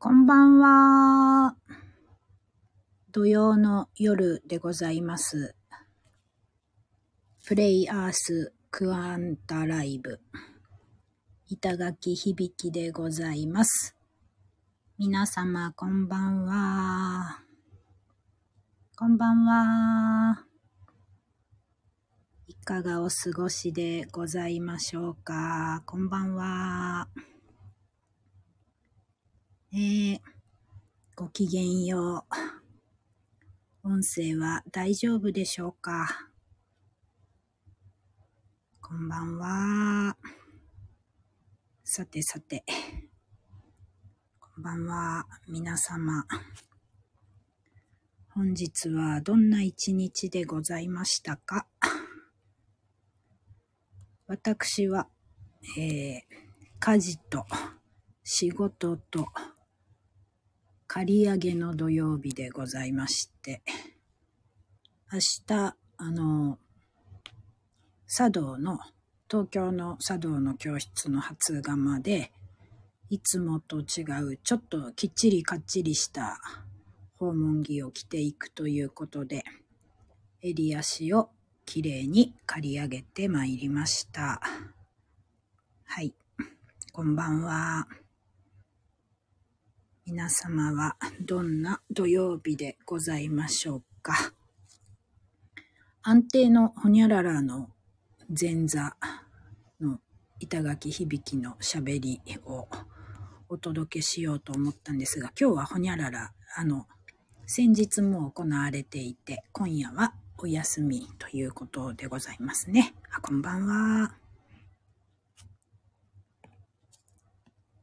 こんばんは。土曜の夜でございます。プレイアースクアンタライブ。板垣響でございます。皆様こんばんは。こんばんは。いかがお過ごしでございましょうか。こんばんは。えー、ごきげんよう。音声は大丈夫でしょうか？こんばんは。さてさて。こんばんは、皆様。本日はどんな一日でございましたか？私は、えー、家事と仕事と借り上げの土曜日でございまして、明日、あの、茶道の、東京の茶道の教室の初釜で、いつもと違う、ちょっときっちりかっちりした訪問着を着ていくということで、襟足をきれいに刈り上げてまいりました。はい。こんばんは。皆様はどんな土曜日でございましょうか？安定のほにゃららの前座の板垣響のしゃべりをお届けしようと思ったんですが、今日はほにゃらら、あの、先日も行われていて、今夜はお休みということでございますね。あ、こんばんは。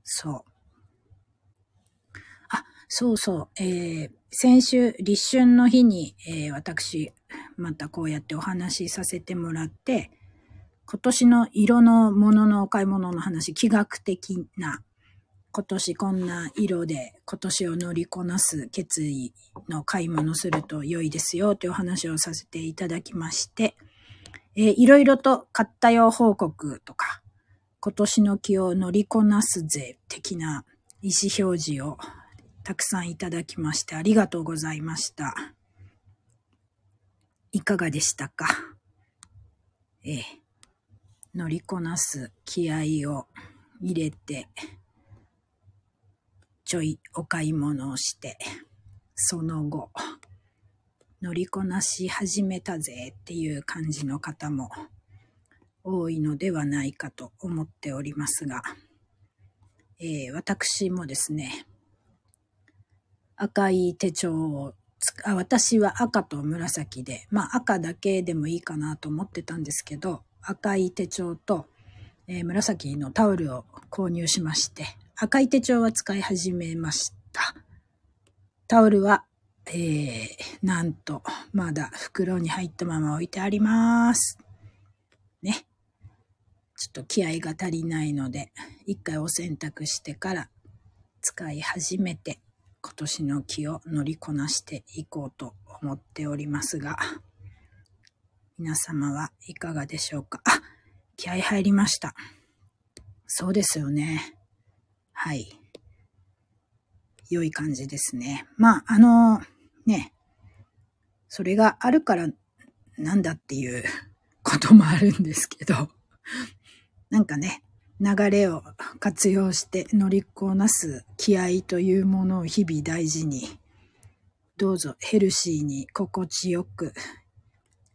そう。そうそう。えー、先週、立春の日に、えー、私、またこうやってお話しさせてもらって、今年の色のもののお買い物の話、気学的な、今年こんな色で今年を乗りこなす決意の買い物すると良いですよというお話をさせていただきまして、えー、いろいろと買ったよ報告とか、今年の気を乗りこなすぜ的な意思表示をたくさんいただきましてありがとうございました。いかがでしたか？ええ。乗りこなす気合を入れて、ちょいお買い物をして、その後、乗りこなし始めたぜっていう感じの方も多いのではないかと思っておりますが、えー、私もですね、赤い手帳をあ、私は赤と紫で、まあ赤だけでもいいかなと思ってたんですけど、赤い手帳と、えー、紫のタオルを購入しまして、赤い手帳は使い始めました。タオルは、えー、なんと、まだ袋に入ったまま置いてあります。ね。ちょっと気合が足りないので、一回お洗濯してから使い始めて、今年の気を乗りこなしていこうと思っておりますが、皆様はいかがでしょうか？あ、気合入りました。そうですよね。はい。良い感じですね。まあ、あの、ね、それがあるからなんだっていうこともあるんですけど、なんかね、流れを活用して乗りこなす気合というものを日々大事に、どうぞヘルシーに心地よく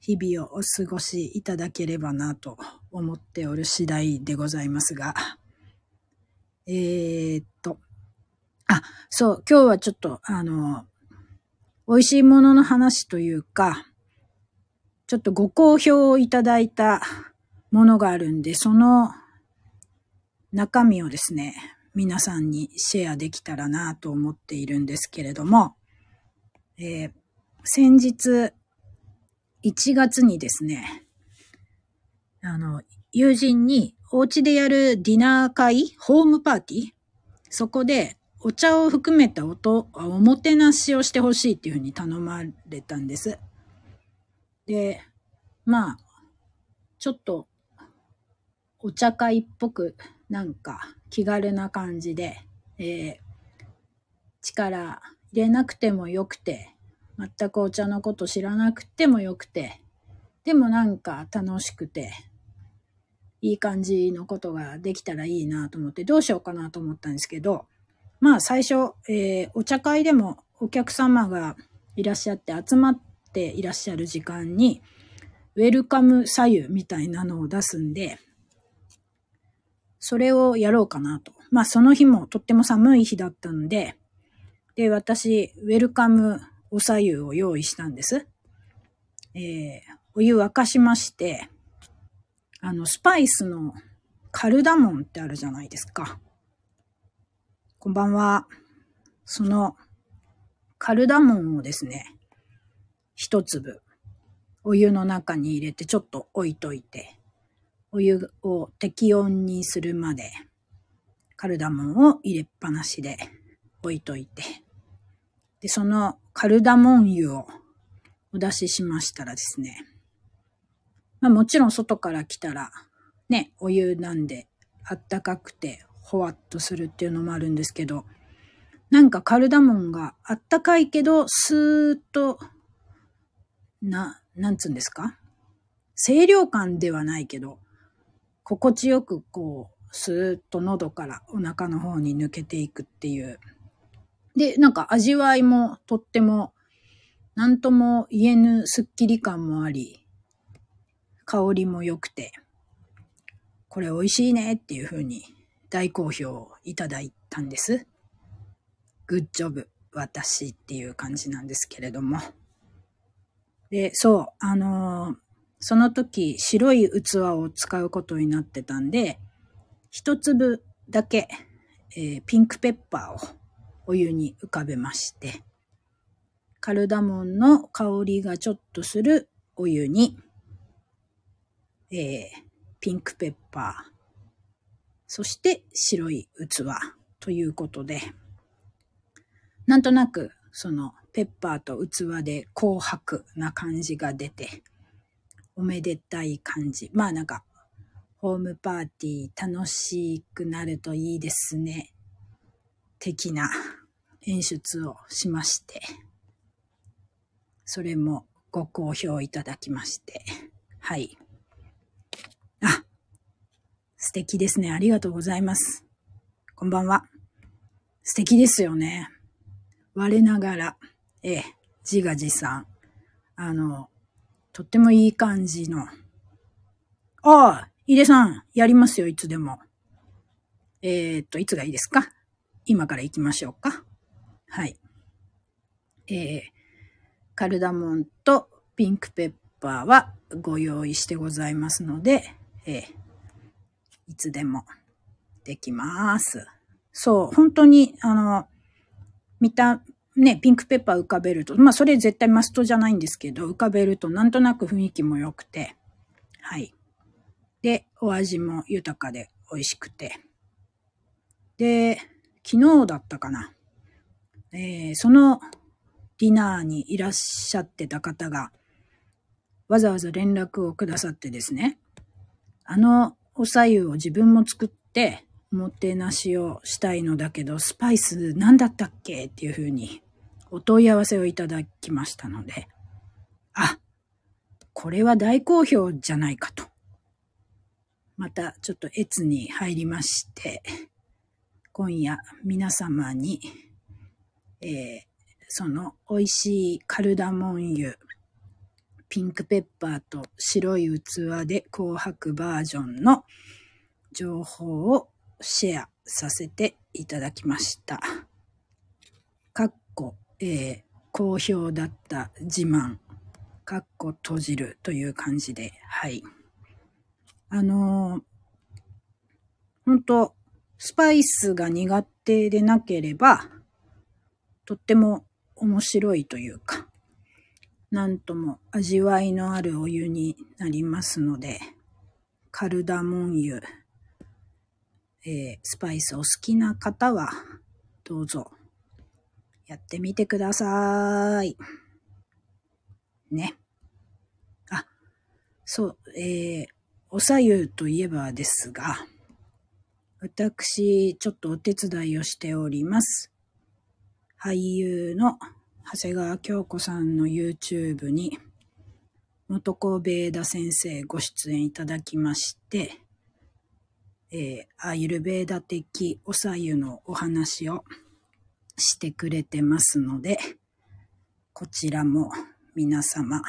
日々をお過ごしいただければなと思っておる次第でございますが、えー、っと、あ、そう、今日はちょっとあの、美味しいものの話というか、ちょっとご好評をいただいたものがあるんで、その中身をですね、皆さんにシェアできたらなと思っているんですけれども、えー、先日1月にですね、あの、友人にお家でやるディナー会、ホームパーティーそこでお茶を含めたおとおもてなしをしてほしいっていうふうに頼まれたんです。で、まあ、ちょっとお茶会っぽくなんか気軽な感じで、えー、力入れなくてもよくて、全くお茶のこと知らなくてもよくて、でもなんか楽しくて、いい感じのことができたらいいなと思って、どうしようかなと思ったんですけど、まあ最初、えー、お茶会でもお客様がいらっしゃって集まっていらっしゃる時間に、ウェルカム左右みたいなのを出すんで、それをやろうかなと。まあその日もとっても寒い日だったんで、で、私、ウェルカムお左右を用意したんです。えー、お湯沸かしまして、あの、スパイスのカルダモンってあるじゃないですか。こんばんは。その、カルダモンをですね、一粒、お湯の中に入れてちょっと置いといて、お湯を適温にするまで、カルダモンを入れっぱなしで置いといて、で、そのカルダモン湯をお出ししましたらですね、まあもちろん外から来たら、ね、お湯なんであったかくてほわっとするっていうのもあるんですけど、なんかカルダモンがあったかいけど、スーッと、な、なんつうんですか？清涼感ではないけど、心地よくこう、スーッと喉からお腹の方に抜けていくっていう。で、なんか味わいもとっても、なんとも言えぬスッキリ感もあり、香りも良くて、これ美味しいねっていう風に大好評いただいたんです。グッジョブ、私っていう感じなんですけれども。で、そう、あのー、その時白い器を使うことになってたんで、一粒だけ、えー、ピンクペッパーをお湯に浮かべまして、カルダモンの香りがちょっとするお湯に、えー、ピンクペッパー、そして白い器ということで、なんとなくそのペッパーと器で紅白な感じが出て、おめでたい感じ。まあなんか、ホームパーティー楽しくなるといいですね。的な演出をしまして、それもご好評いただきまして、はい。あ素敵ですね。ありがとうございます。こんばんは。素敵ですよね。我ながら、ええ、自画自賛。あの、とってもいい感じの。ああ、井出さん、やりますよ、いつでも。えー、っと、いつがいいですか？今から行きましょうか。はい。えー、カルダモンとピンクペッパーはご用意してございますので、えー、いつでもできます。そう、本当に、あの、見た、ね、ピンクペッパー浮かべると、まあそれ絶対マストじゃないんですけど、浮かべるとなんとなく雰囲気も良くて、はい。で、お味も豊かで美味しくて。で、昨日だったかな。えー、そのディナーにいらっしゃってた方が、わざわざ連絡をくださってですね、あのお左右を自分も作って、おもてなしをしたいのだけど、スパイス何だったっけっていうふうにお問い合わせをいただきましたので、あ、これは大好評じゃないかと。またちょっと越に入りまして、今夜皆様に、えー、その美味しいカルダモン油、ピンクペッパーと白い器で紅白バージョンの情報をシェアさせていただきました。かっこ、えー、好評だった自慢、かっこ閉じるという感じで、はい。あのー、本当スパイスが苦手でなければ、とっても面白いというか、なんとも味わいのあるお湯になりますので、カルダモン湯、えー、スパイスお好きな方は、どうぞ、やってみてください。ね。あ、そう、えー、おさゆといえばですが、私、ちょっとお手伝いをしております。俳優の長谷川京子さんの YouTube に、元子ベーダ先生ご出演いただきまして、えー、アイルベーダ的おさゆのお話をしてくれてますので、こちらも皆様、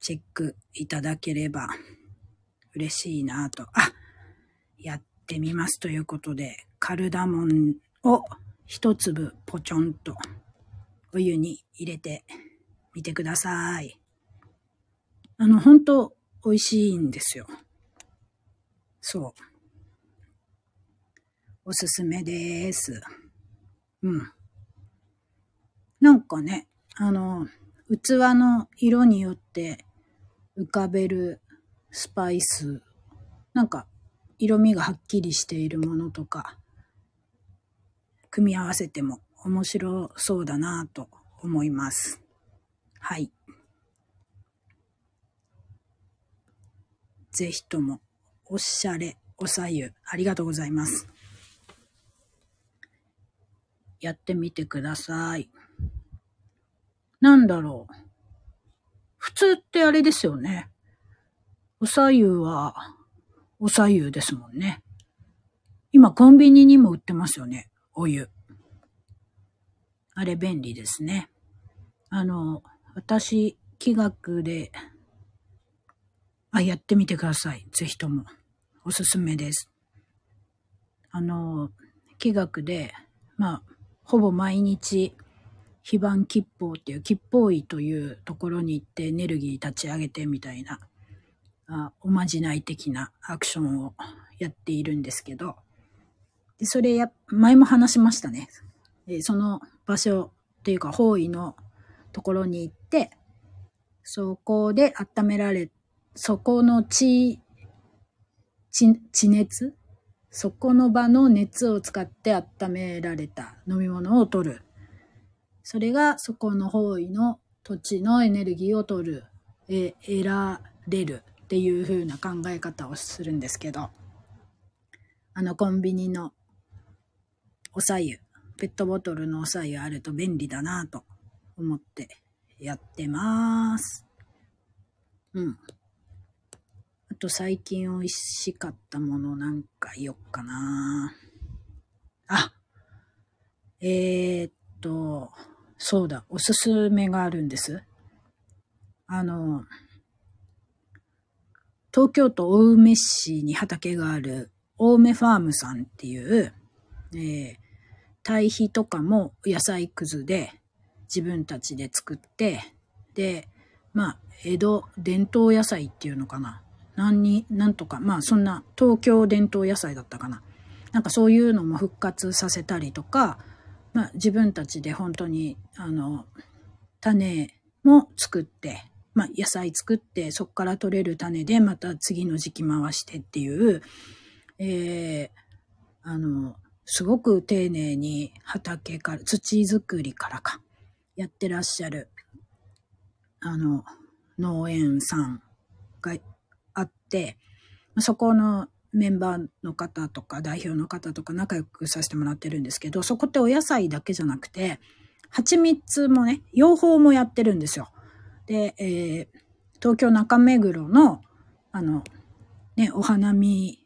チェックいただければ嬉しいなと。あ、やってみますということで、カルダモンを一粒ポチョンとお湯に入れてみてください。あの、本当美味しいんですよ。そう。おすすめです。うん。なんかね、あの、器の色によって浮かべるスパイス、なんか色味がはっきりしているものとか、組み合わせても面白そうだなと思います。はい。ぜひとも、おしゃれ、おさゆ、ありがとうございます。やってみてください。なんだろう。普通ってあれですよね。おさゆは、おさゆですもんね。今コンビニにも売ってますよね。お湯。あれ便利ですね。あの、私、気学で、あ、やってみてください。ぜひとも。おすすめです。あの、気学で、まあ、ほぼ毎日、非番吉報っていう吉報医というところに行ってエネルギー立ち上げてみたいな、あおまじない的なアクションをやっているんですけど、でそれや、前も話しましたね。でその場所っていうか方位のところに行って、そこで温められ、そこの地、地、地熱そこの場の熱を使って温められた飲み物を取る。それがそこの方位の土地のエネルギーを取る、え、得られるっていう風な考え方をするんですけど、あのコンビニのおさゆ、ペットボトルのおさゆあると便利だなと思ってやってます。うん。と最近美味しかったものなんか言おっかな。あ、えー、っと、そうだ、おすすめがあるんです。あの、東京都青梅市に畑がある青梅ファームさんっていう、えー、堆肥とかも野菜くずで自分たちで作って、で、まあ、江戸伝統野菜っていうのかな。何に、なんとか、まあそんな東京伝統野菜だったかな。なんかそういうのも復活させたりとか、まあ、自分たちで本当に、あの、種も作って、まあ、野菜作って、そこから取れる種でまた次の時期回してっていう、えー、あの、すごく丁寧に畑から、土作りからか、やってらっしゃる、あの、農園さんがあって、そこのメンバーの方とか代表の方とか仲良くさせてもらってるんですけど、そこってお野菜だけじゃなくて、蜂蜜もね、養蜂もやってるんですよ。で、えー、東京中目黒の、あの、ね、お花見、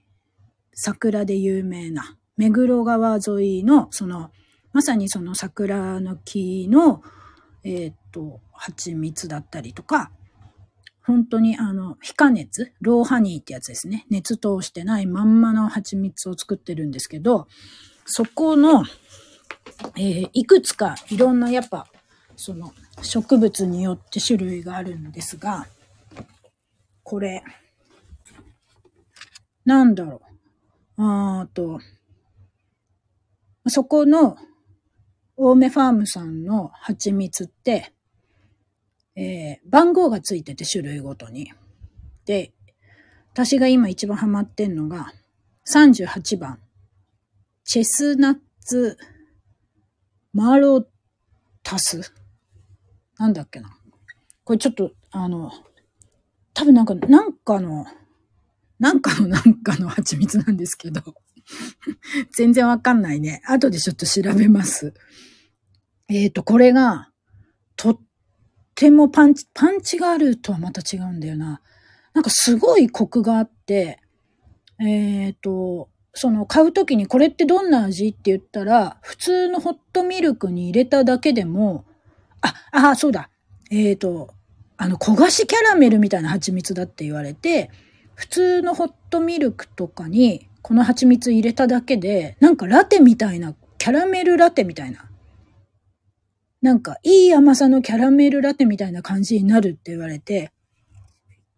桜で有名な、目黒川沿いの、その、まさにその桜の木の、えー、っと、蜂蜜だったりとか、本当にあの、非加熱、ローハニーってやつですね。熱通してないまんまの蜂蜜を作ってるんですけど、そこの、えー、いくつかいろんなやっぱ、その植物によって種類があるんですが、これ、なんだろう。あーと、そこの、青梅ファームさんの蜂蜜って、えー、番号がついてて種類ごとに。で、私が今一番ハマってんのが、38番。チェスナッツマロタスなんだっけな。これちょっと、あの、多分なんか、なんかの、なんかのなんかの蜂蜜なんですけど 全然わかんないね。後でちょっと調べます。えっ、ー、と、これが、とってもパンチ、パンチがあるとはまた違うんだよな。なんかすごいコクがあって、えっ、ー、と、その買うときにこれってどんな味って言ったら、普通のホットミルクに入れただけでも、あ、あ、そうだ。えっ、ー、と、あの、焦がしキャラメルみたいな蜂蜜だって言われて、普通のホットミルクとかにこの蜂蜜入れただけで、なんかラテみたいな、キャラメルラテみたいな。なんかいい甘さのキャラメルラテみたいな感じになるって言われて、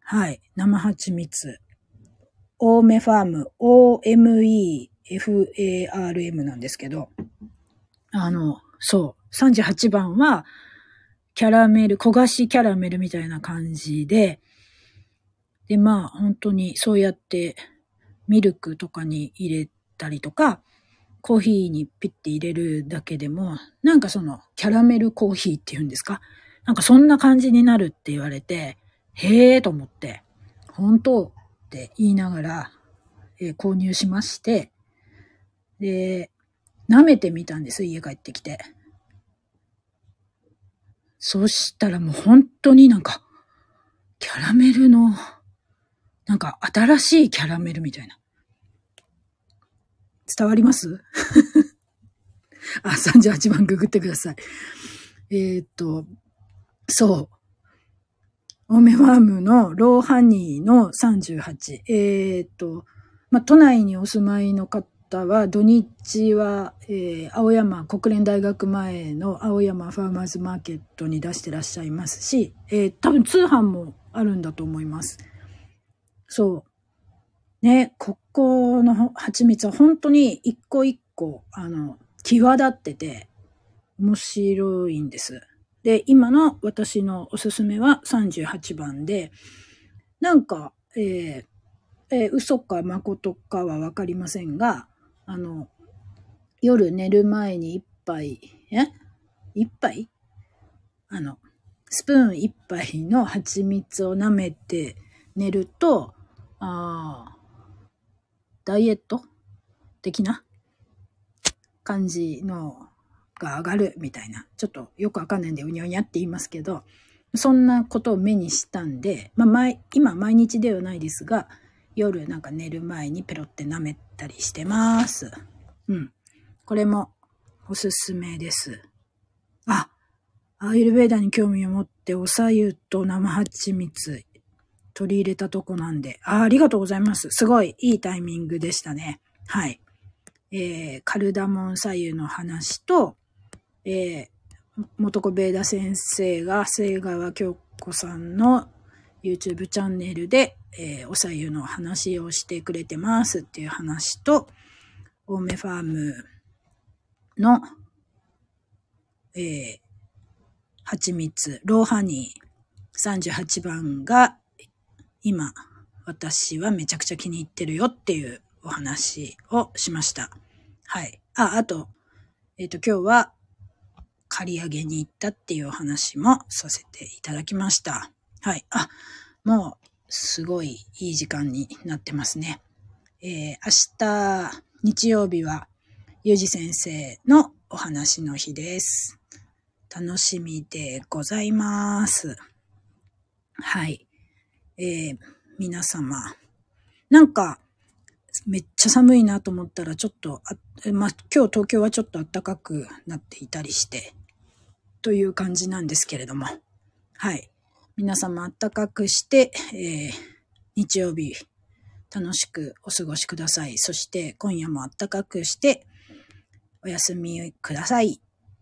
はい、生蜂蜜。オーメファーム、OMEFARM なんですけど、あの、そう、38番は、キャラメル、焦がしキャラメルみたいな感じで、で、まあ、本当にそうやってミルクとかに入れたりとか、コーヒーにピッて入れるだけでも、なんかそのキャラメルコーヒーっていうんですか？なんかそんな感じになるって言われて、へえーと思って、本当って言いながら、えー、購入しまして、で、舐めてみたんです、家帰ってきて。そしたらもう本当になんか、キャラメルのなんか新しいキャラメルみたいな。伝わります？あ、38番ググってください。えー、っと、そう。オメファームのローハニーの38。えー、っと、ま、都内にお住まいの方は、土日は、えー、青山国連大学前の青山ファーマーズマーケットに出してらっしゃいますし、えー、多分通販もあるんだと思います。そう。ね、ここの蜂蜜は本当に一個一個、あの、際立ってて、面白いんです。で、今の私のおすすめは38番で、なんか、えー、えー、嘘か誠かはわかりませんが、あの、夜寝る前に一杯、え？一杯？あの、スプーン一杯の蜂蜜を舐めて寝ると、ああ、ダイエット？的な？感じのが上がるみたいな。ちょっとよくわかんないんでうにゃうにゃって言いますけど、そんなことを目にしたんで、まあ毎、今毎日ではないですが、夜なんか寝る前にペロって舐めたりしてます。うん。これもおすすめです。あ、アーユルベーダに興味を持っておさゆと生蜂蜜取り入れたとこなんで、あありがとうございます。すごいいいタイミングでしたね。はい。えー、カルダモン左右の話と、えー、元子ベーダ先生が瀬川京子さんの YouTube チャンネルで、えー、お左右の話をしてくれてますっていう話と、オーメファームの、えー、蜂蜜、ローハニー38番が今、私はめちゃくちゃ気に入ってるよっていうお話をしました。はい。あ、あと、えっ、ー、と、今日は借り上げに行ったっていうお話もさせていただきました。はい。あ、もう、すごいいい時間になってますね。えー、明日、日曜日は、ゆうじ先生のお話の日です。楽しみでございます。はい。えー、皆様。なんか、めっちゃ寒いなと思ったら、ちょっとあ、まあ、今日東京はちょっと暖かくなっていたりして、という感じなんですけれども。はい。皆様暖かくして、えー、日曜日、楽しくお過ごしください。そして今夜も暖かくして、お休みください。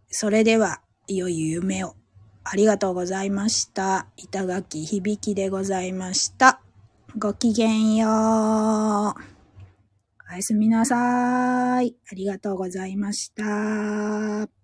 それでは、良いよ夢を。ありがとうございました。板垣響でございました。ごきげんよう。おやすみなさい。ありがとうございました。